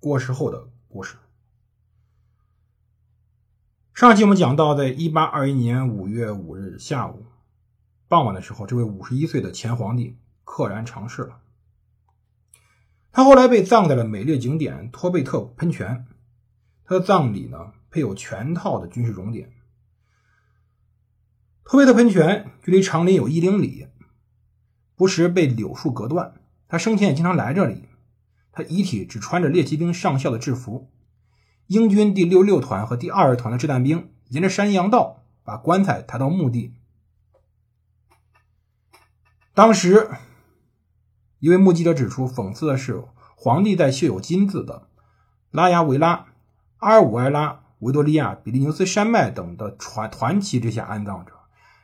过世后的故事。上期我们讲到，在一八二一年五月五日下午。傍晚的时候，这位五十一岁的前皇帝溘然长逝了。他后来被葬在了美丽景点托贝特喷泉。他的葬礼呢，配有全套的军事荣典。托贝特喷泉距离长林有一英里，不时被柳树隔断。他生前也经常来这里。他遗体只穿着猎骑兵上校的制服。英军第六六团和第二十团的掷弹兵沿着山阳道把棺材抬到墓地。当时，一位目击者指出，讽刺的是，皇帝在绣有金字的拉亚维拉、阿尔武埃拉、维多利亚、比利牛斯山脉等的传团旗之下安葬着。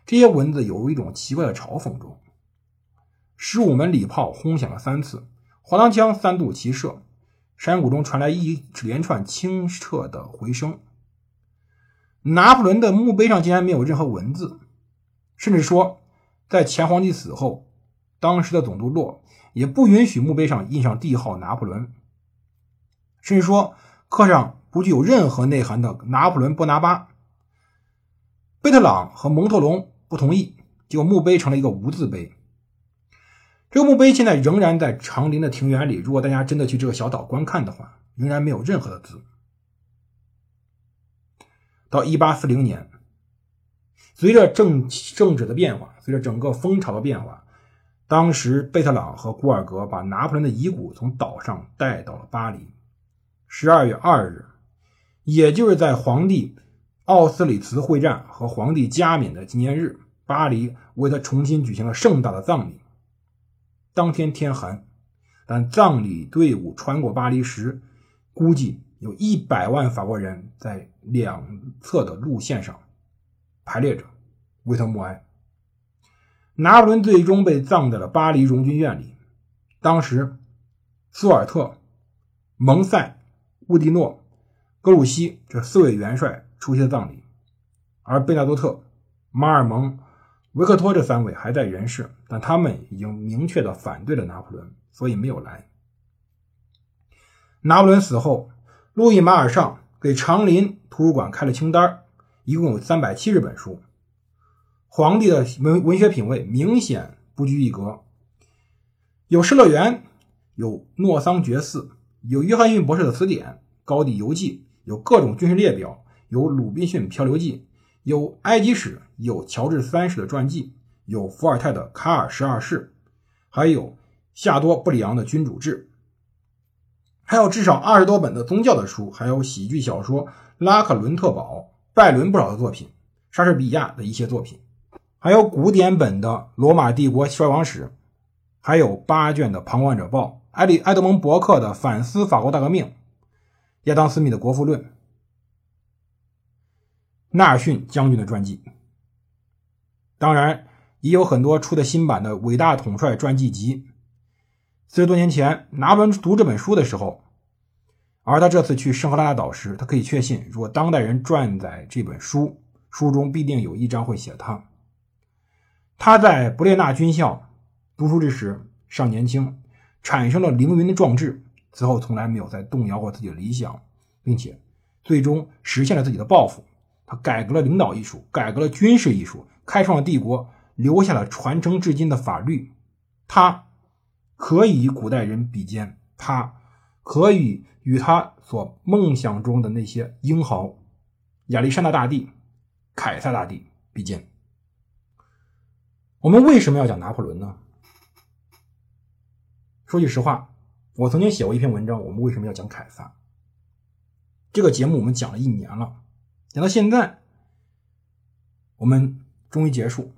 这些文字有一种奇怪的嘲讽中。十五门礼炮轰响了三次，滑膛枪三度齐射，山谷中传来一连串清澈的回声。拿破仑的墓碑上竟然没有任何文字，甚至说。在前皇帝死后，当时的总督洛也不允许墓碑上印上帝号拿破仑，甚至说刻上不具有任何内涵的拿破仑波拿巴。贝特朗和蒙特龙不同意，结果墓碑成了一个无字碑。这个墓碑现在仍然在长林的庭园里，如果大家真的去这个小岛观看的话，仍然没有任何的字。到一八四零年。随着政政治的变化，随着整个风潮的变化，当时贝特朗和古尔格把拿破仑的遗骨从岛上带到了巴黎。十二月二日，也就是在皇帝奥斯里茨会战和皇帝加冕的纪念日，巴黎为他重新举行了盛大的葬礼。当天天寒，但葬礼队伍穿过巴黎时，估计有一百万法国人在两侧的路线上。排列着，为他默哀。拿破仑最终被葬在了巴黎荣军院里。当时，苏尔特、蒙塞、乌迪诺、格鲁希这四位元帅出席了葬礼，而贝纳多特、马尔蒙、维克托这三位还在人世，但他们已经明确的反对了拿破仑，所以没有来。拿破仑死后，路易马尔尚给长林图书馆开了清单一共有三百七十本书，皇帝的文文学品味明显不拘一格。有《失乐园》，有《诺桑觉寺》，有约翰逊博士的词典，《高地游记》，有各种军事列表，有《鲁滨逊漂流记》，有埃及史，有乔治三世的传记，有伏尔泰的《卡尔十二世》，还有夏多布里昂的《君主制》，还有至少二十多本的宗教的书，还有喜剧小说《拉克伦特堡》。拜伦不少的作品，莎士比亚的一些作品，还有古典本的《罗马帝国衰亡史》，还有八卷的《旁观者报》，埃里埃德蒙·伯克的《反思法国大革命》，亚当·斯密的《国富论》，纳尔逊将军的传记，当然也有很多出的新版的《伟大统帅传记集》。四十多年前，拿破仑读这本书的时候。而他这次去圣赫拉岛时，他可以确信，如果当代人转载这本书，书中必定有一章会写他。他在布列纳军校读书之时尚年轻，产生了凌云的壮志，此后从来没有再动摇过自己的理想，并且最终实现了自己的抱负。他改革了领导艺术，改革了军事艺术，开创了帝国，留下了传承至今的法律。他可以与古代人比肩，他可以。与他所梦想中的那些英豪，亚历山大大帝、凯撒大帝比肩。我们为什么要讲拿破仑呢？说句实话，我曾经写过一篇文章，我们为什么要讲凯撒？这个节目我们讲了一年了，讲到现在，我们终于结束。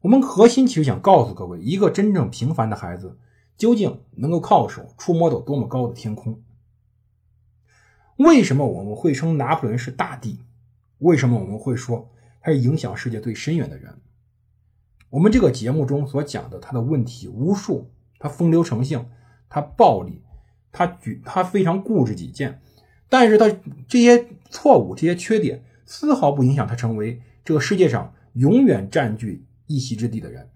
我们核心其实想告诉各位，一个真正平凡的孩子。究竟能够靠手触摸到多么高的天空？为什么我们会称拿破仑是大帝？为什么我们会说他是影响世界最深远的人？我们这个节目中所讲的他的问题无数，他风流成性，他暴力，他举他非常固执己见，但是他这些错误、这些缺点丝毫不影响他成为这个世界上永远占据一席之地的人。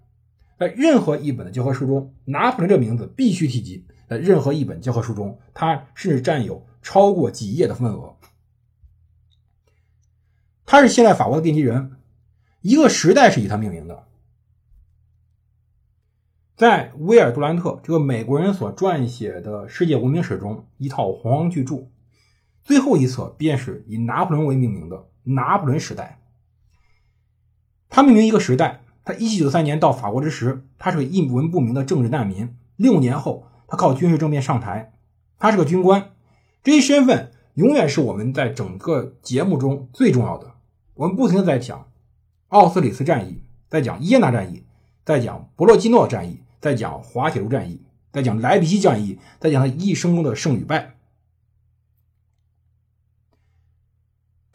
在任何一本的教科书中，拿破仑这个名字必须提及。在任何一本教科书中，他甚至占有超过几页的份额。他是现代法国的奠基人，一个时代是以他命名的。在威尔杜兰特这个美国人所撰写的世界文明史中，一套煌煌巨著，最后一册便是以拿破仑为命名的《拿破仑时代》。他命名一个时代。他1793年到法国之时，他是个一文不名的政治难民。六年后，他靠军事政变上台，他是个军官。这一身份永远是我们在整个节目中最重要的。我们不停的在讲奥斯里斯战役，在讲耶拿战役，在讲博洛基诺战役，在讲滑铁卢战役，在讲莱比锡战役，在讲他一生中的胜与败。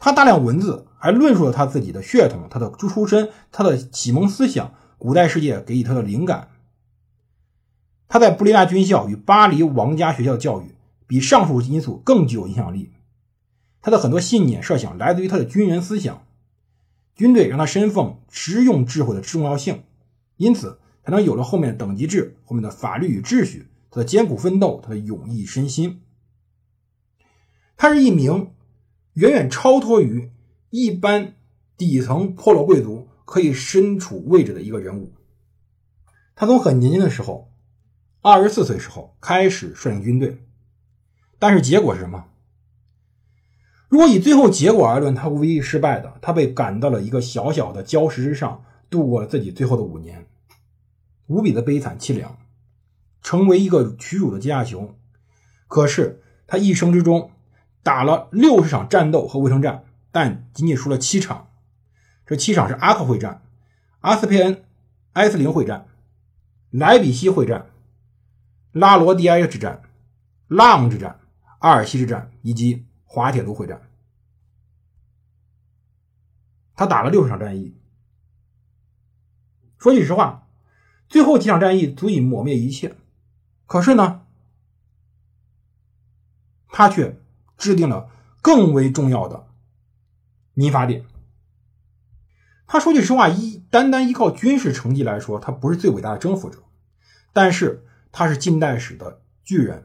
他大量文字。还论述了他自己的血统、他的出身、他的启蒙思想、古代世界给予他的灵感。他在布列亚军校与巴黎王家学校教育比上述因素更具有影响力。他的很多信念设想来自于他的军人思想，军队让他身奉实用智慧的重要性，因此才能有了后面的等级制、后面的法律与秩序。他的艰苦奋斗，他的勇毅身心。他是一名远远超脱于。一般底层破落贵族可以身处位置的一个人物，他从很年轻的时候，二十四岁时候开始率领军队，但是结果是什么？如果以最后结果而论，他无疑失败的。他被赶到了一个小小的礁石之上，度过了自己最后的五年，无比的悲惨凄凉，成为一个屈辱的阶下囚。可是他一生之中打了六十场战斗和卫生战。但仅仅输了七场，这七场是阿克会战、阿斯佩恩、埃斯林会战、莱比锡会战、拉罗迪埃之战、拉姆之战、阿尔西之战以及滑铁卢会战。他打了六十场战役。说句实话，最后几场战役足以抹灭一切，可是呢，他却制定了更为重要的。民法典，他说句实话，依单单依靠军事成绩来说，他不是最伟大的征服者，但是他是近代史的巨人，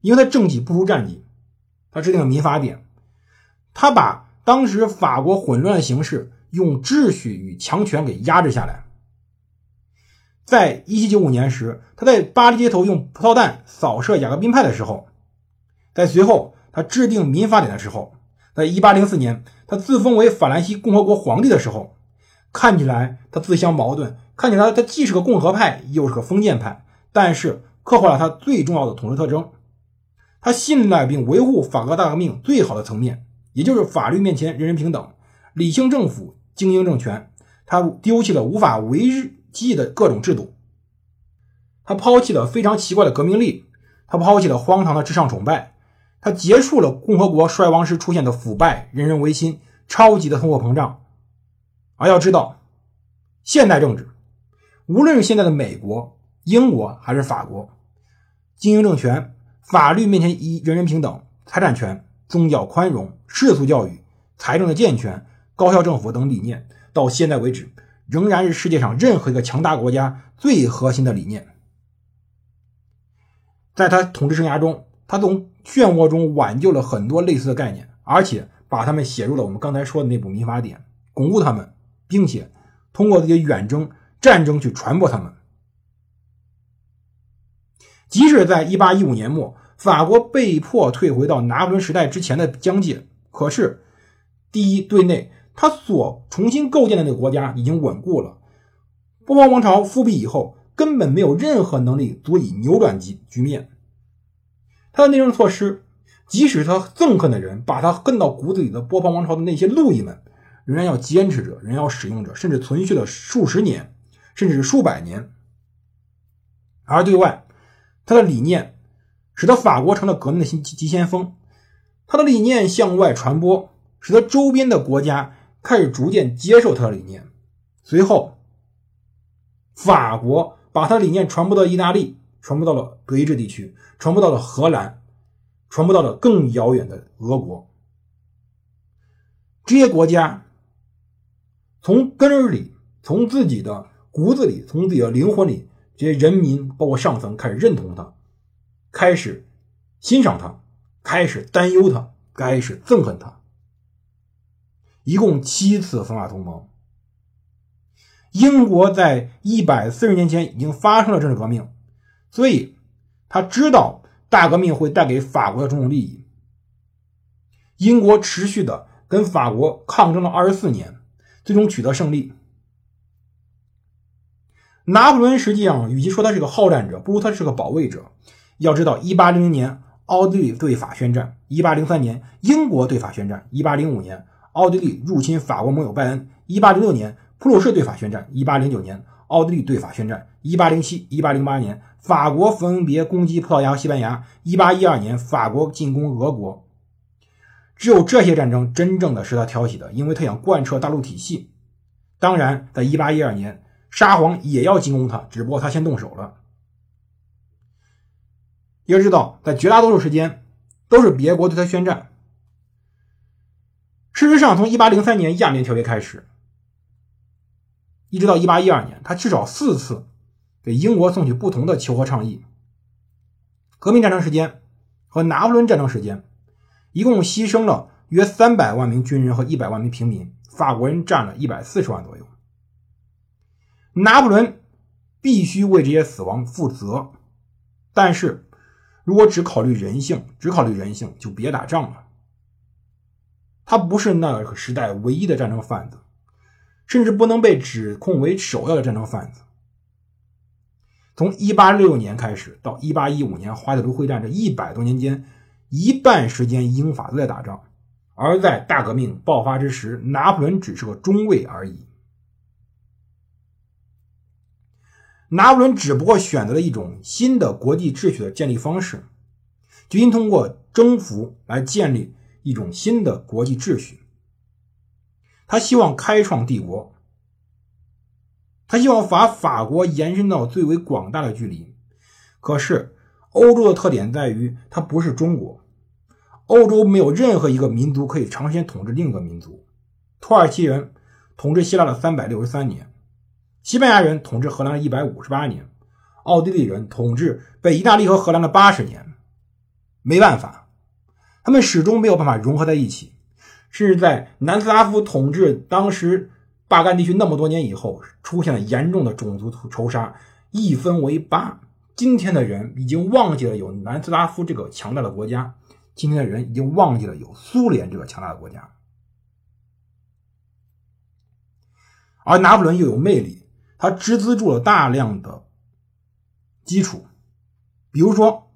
因为他政绩不如战绩，他制定了民法典，他把当时法国混乱形势用秩序与强权给压制下来。在一七九五年时，他在巴黎街头用葡萄弹扫射雅各宾派的时候，在随后他制定民法典的时候。在一八零四年，他自封为法兰西共和国皇帝的时候，看起来他自相矛盾，看起来他既是个共和派，又是个封建派，但是刻画了他最重要的统治特征：他信赖并维护法国大革命最好的层面，也就是法律面前人人平等、理性政府、精英政权。他丢弃了无法维继的各种制度，他抛弃了非常奇怪的革命力，他抛弃了荒唐的至上崇拜。他结束了共和国衰亡时出现的腐败、人人唯心、超级的通货膨胀。而要知道，现代政治，无论是现在的美国、英国还是法国，精英政权、法律面前一人人平等、财产权、宗教宽容、世俗教育、财政的健全、高效政府等理念，到现在为止，仍然是世界上任何一个强大国家最核心的理念。在他统治生涯中，他从漩涡中挽救了很多类似的概念，而且把他们写入了我们刚才说的那部民法典，巩固他们，并且通过这些远征战争去传播他们。即使在1815年末，法国被迫退回到拿破仑时代之前的疆界，可是第一，对内他所重新构建的那个国家已经稳固了，波旁王朝复辟以后，根本没有任何能力足以扭转局局面。他的内政措施，即使他憎恨的人把他恨到骨子里的波旁王朝的那些路易们，仍然要坚持着，仍然要使用着，甚至存续了数十年，甚至是数百年。而对外，他的理念使得法国成了革命的新急先锋。他的理念向外传播，使得周边的国家开始逐渐接受他的理念。随后，法国把他的理念传播到意大利，传播到了德意志地区，传播到了荷兰，传播到了更遥远的俄国。这些国家从根儿里，从自己的骨子里，从自己的灵魂里，这些人民包括上层开始认同他，开始欣赏他，开始担忧他，开始憎恨他。一共七次反法同盟。英国在一百四十年前已经发生了政治革命，所以他知道大革命会带给法国的种种利益。英国持续的跟法国抗争了二十四年，最终取得胜利。拿破仑实际上与其说他是个好战者，不如他是个保卫者。要知道，一八零零年奥地利对法宣战，一八零三年英国对法宣战，一八零五年奥地利入侵法国盟友拜恩，一八零六年。普鲁士对法宣战，一八零九年；奥地利对法宣战，一八零七、一八零八年；法国分别攻击葡萄牙和西班牙，一八一二年；法国进攻俄国。只有这些战争真正的是他挑起的，因为他想贯彻大陆体系。当然，在一八一二年，沙皇也要进攻他，只不过他先动手了。要知道，在绝大多数时间都是别国对他宣战。事实上，从一八零三年亚眠条约开始。一直到一八一二年，他至少四次给英国送去不同的求和倡议。革命战争时间和拿破仑战争时间，一共牺牲了约三百万名军人和一百万名平民，法国人占了一百四十万左右。拿破仑必须为这些死亡负责，但是如果只考虑人性，只考虑人性，就别打仗了。他不是那个时代唯一的战争贩子。甚至不能被指控为首要的战争贩子。从1866年开始到1815年华铁卢会战这一百多年间，一半时间英法都在打仗，而在大革命爆发之时，拿破仑只是个中尉而已。拿破仑只不过选择了一种新的国际秩序的建立方式，决心通过征服来建立一种新的国际秩序。他希望开创帝国，他希望把法国延伸到最为广大的距离。可是，欧洲的特点在于它不是中国，欧洲没有任何一个民族可以长时间统治另一个民族。土耳其人统治希腊了三百六十三年，西班牙人统治荷兰了一百五十八年，奥地利人统治北意大利和荷兰了八十年。没办法，他们始终没有办法融合在一起。甚至在南斯拉夫统治当时巴干地区那么多年以后，出现了严重的种族仇杀，一分为八。今天的人已经忘记了有南斯拉夫这个强大的国家，今天的人已经忘记了有苏联这个强大的国家。而拿破仑又有魅力，他支资助了大量的基础，比如说，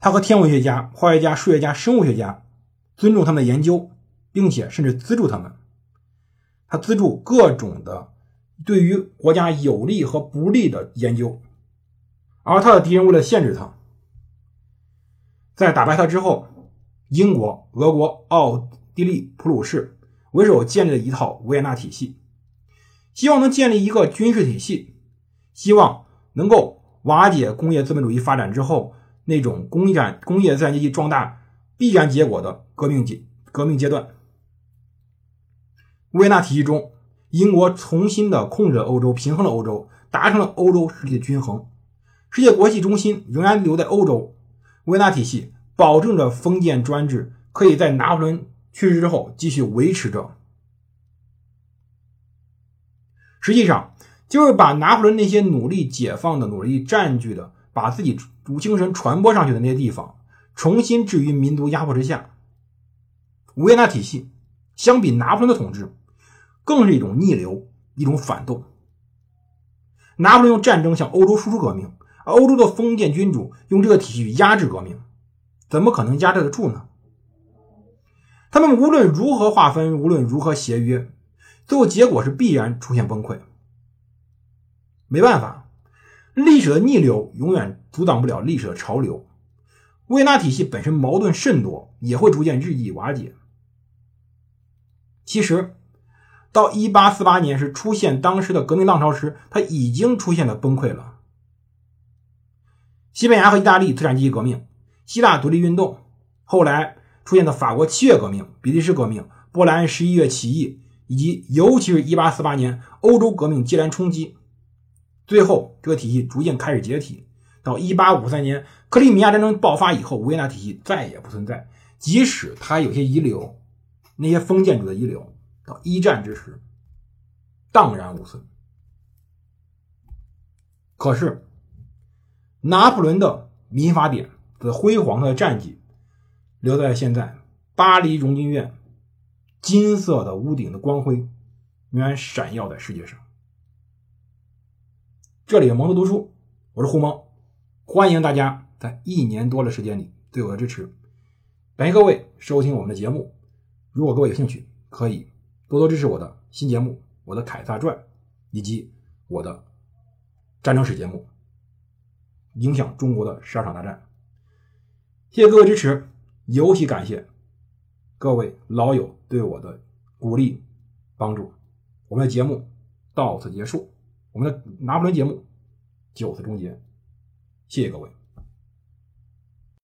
他和天文学家、化学家、数学家、生物学家尊重他们的研究。并且甚至资助他们，他资助各种的对于国家有利和不利的研究，而他的敌人为了限制他，在打败他之后，英国、俄国、奥地利、普鲁士为首建立了一套维也纳体系，希望能建立一个军事体系，希望能够瓦解工业资本主义发展之后那种工业工业资产阶级壮大必然结果的革命阶革命阶段。维也纳体系中，英国重新的控制了欧洲，平衡了欧洲，达成了欧洲实力的均衡。世界国际中心仍然留在欧洲。维也纳体系保证着封建专制可以在拿破仑去世之后继续维持着。实际上，就是把拿破仑那些努力解放的、努力占据的、把自己主精神传播上去的那些地方，重新置于民族压迫之下。维也纳体系相比拿破仑的统治。更是一种逆流，一种反动。拿破仑用战争向欧洲输出革命，而欧洲的封建君主用这个体系压制革命，怎么可能压制得住呢？他们无论如何划分，无论如何协约，最后结果是必然出现崩溃。没办法，历史的逆流永远阻挡不了历史的潮流。维也纳体系本身矛盾甚多，也会逐渐日益瓦解。其实，到一八四八年是出现当时的革命浪潮时，它已经出现了崩溃了。西班牙和意大利资产阶级革命，希腊独立运动，后来出现的法国七月革命、比利时革命、波兰十一月起义，以及尤其是一八四八年欧洲革命接连冲击，最后这个体系逐渐开始解体。到一八五三年克里米亚战争爆发以后，维也纳体系再也不存在。即使它有些遗留，那些封建主的遗留，到一战之时荡然无存。可是，拿破仑的民法典的辉煌的战绩，留在现在巴黎荣军院金色的屋顶的光辉，永远闪耀在世界上。这里是蒙特读书，我是胡蒙。欢迎大家在一年多的时间里对我的支持，感谢各位收听我们的节目。如果各位有兴趣，可以多多支持我的新节目《我的凯撒传》，以及我的战争史节目《影响中国的十二场大战》。谢谢各位支持，尤其感谢各位老友对我的鼓励帮助。我们的节目到此结束，我们的拿破仑节目就此终结。谢谢各位。